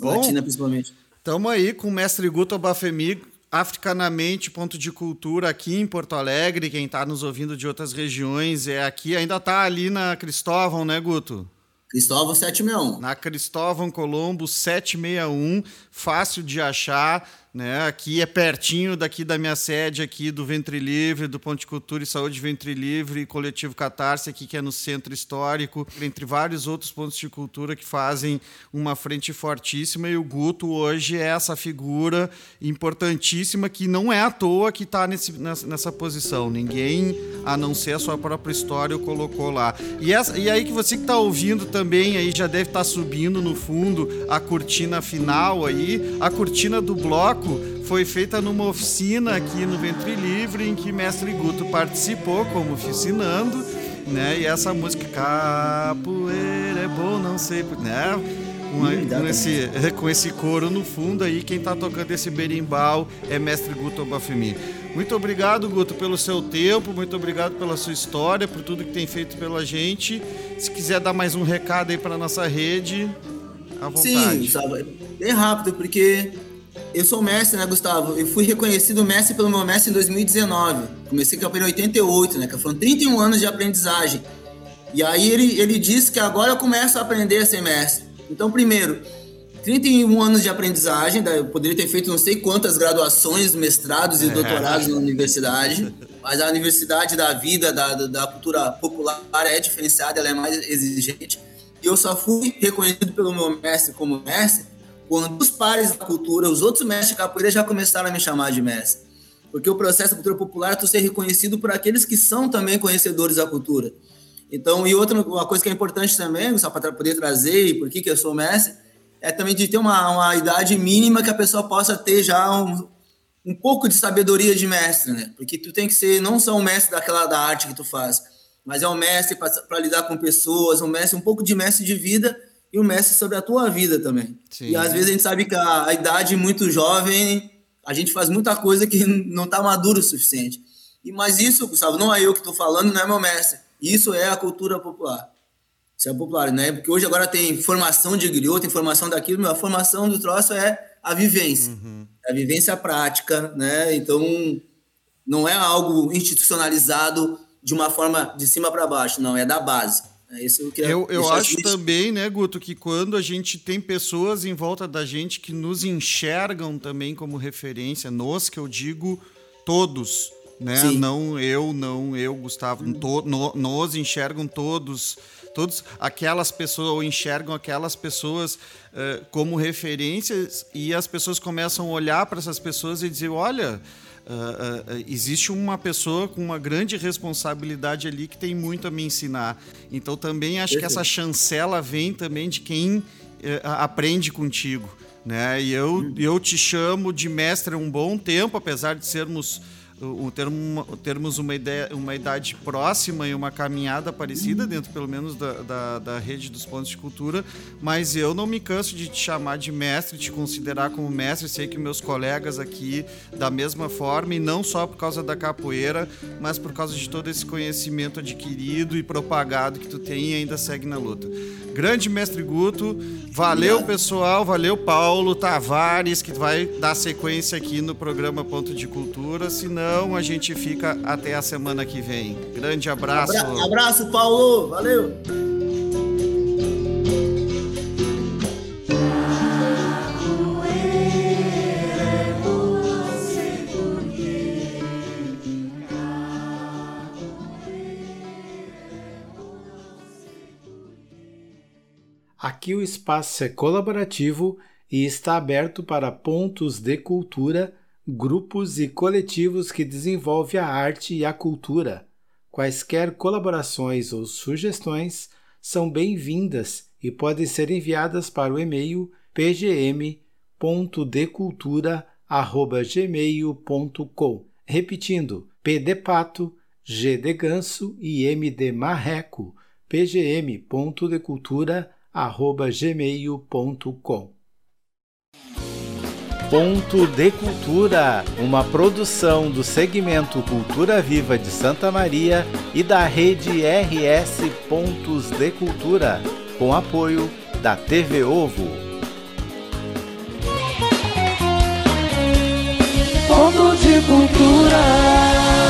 Bom, Latina, principalmente. Estamos aí com o mestre Guto Bafemi, Africanamente, ponto de cultura aqui em Porto Alegre. Quem está nos ouvindo de outras regiões é aqui. Ainda está ali na Cristóvão, né, Guto? Cristóvão 761. Na Cristóvão Colombo 761, fácil de achar né? Aqui é pertinho daqui da minha sede aqui do Ventre Livre, do Ponte Cultura e Saúde Ventre Livre, coletivo Catarse aqui que é no centro histórico, entre vários outros pontos de cultura que fazem uma frente fortíssima e o Guto hoje é essa figura importantíssima que não é à toa que está nessa, nessa posição. Ninguém, a não ser a sua própria história, o colocou lá. E, essa, e aí que você que está ouvindo também aí já deve estar tá subindo no fundo a cortina final aí, a cortina do bloco foi feita numa oficina aqui no Ventre Livre, em que Mestre Guto participou como oficinando, né? E essa música Capoeira é bom, não sei, né? Com, com, esse, com esse coro no fundo aí, quem está tocando esse berimbau é Mestre Guto Obafemi. Muito obrigado, Guto, pelo seu tempo, muito obrigado pela sua história, por tudo que tem feito pela gente. Se quiser dar mais um recado aí para nossa rede, à vontade. Sim, sabe, bem rápido, porque eu sou mestre, né, Gustavo? Eu fui reconhecido mestre pelo meu mestre em 2019. Comecei a em 88, né? Que foram 31 anos de aprendizagem. E aí ele, ele disse que agora eu começo a aprender a ser mestre. Então, primeiro, 31 anos de aprendizagem, eu poderia ter feito não sei quantas graduações, mestrados e doutorados na universidade, mas a universidade da vida, da, da cultura popular é diferenciada, ela é mais exigente. E eu só fui reconhecido pelo meu mestre como mestre quando os pares da cultura, os outros mestres de capoeira já começaram a me chamar de mestre. Porque o processo da cultura popular é tu ser reconhecido por aqueles que são também conhecedores da cultura. Então, e outra uma coisa que é importante também, só para poder trazer e por que, que eu sou mestre, é também de ter uma, uma idade mínima que a pessoa possa ter já um, um pouco de sabedoria de mestre, né? Porque tu tem que ser não só um mestre daquela da arte que tu faz, mas é um mestre para lidar com pessoas, um mestre, um pouco de mestre de vida e o mestre sobre a tua vida também. Sim. E às vezes a gente sabe que a, a idade muito jovem a gente faz muita coisa que não está maduro o suficiente. E mas isso, Gustavo, não é eu que estou falando, não é meu mestre. Isso é a cultura popular. Isso é popular, né? Porque hoje agora tem formação de griot, tem formação daquilo, meu, a formação do troço é a vivência. Uhum. A vivência prática, né? Então, não é algo institucionalizado de uma forma de cima para baixo, não, é da base. É isso que eu, eu acho também, né, Guto, que quando a gente tem pessoas em volta da gente que nos enxergam também como referência, nós que eu digo todos, né? Sim. Não eu, não eu, Gustavo, to, no, nós enxergam todos, todos aquelas pessoas ou enxergam aquelas pessoas uh, como referências e as pessoas começam a olhar para essas pessoas e dizer, olha, Uh, uh, existe uma pessoa com uma grande responsabilidade ali que tem muito a me ensinar. Então também acho que essa chancela vem também de quem uh, aprende contigo. Né? E eu, eu te chamo de mestre há um bom tempo, apesar de sermos o termo, termos uma, ideia, uma idade próxima e uma caminhada parecida dentro, pelo menos, da, da, da, rede dos pontos de cultura, mas eu não me canso de te chamar de mestre, te considerar como mestre. Sei que meus colegas aqui, da mesma forma, e não só por causa da capoeira, mas por causa de todo esse conhecimento adquirido e propagado que tu tem e ainda segue na luta. Grande mestre Guto, valeu pessoal, valeu Paulo Tavares, que vai dar sequência aqui no programa Ponto de Cultura, senão a gente fica até a semana que vem. Grande abraço. Abra abraço, Paulo, valeu. Aqui o espaço é colaborativo e está aberto para pontos de cultura, grupos e coletivos que desenvolvem a arte e a cultura. Quaisquer colaborações ou sugestões são bem-vindas e podem ser enviadas para o e-mail pgm.decultura@gmail.com. Repetindo: P de pato, G de ganso e M de marreco. pgm.decultura@ gmail.com. Ponto de Cultura, uma produção do segmento Cultura Viva de Santa Maria e da rede RS Pontos de Cultura, com apoio da TV Ovo. Ponto de Cultura.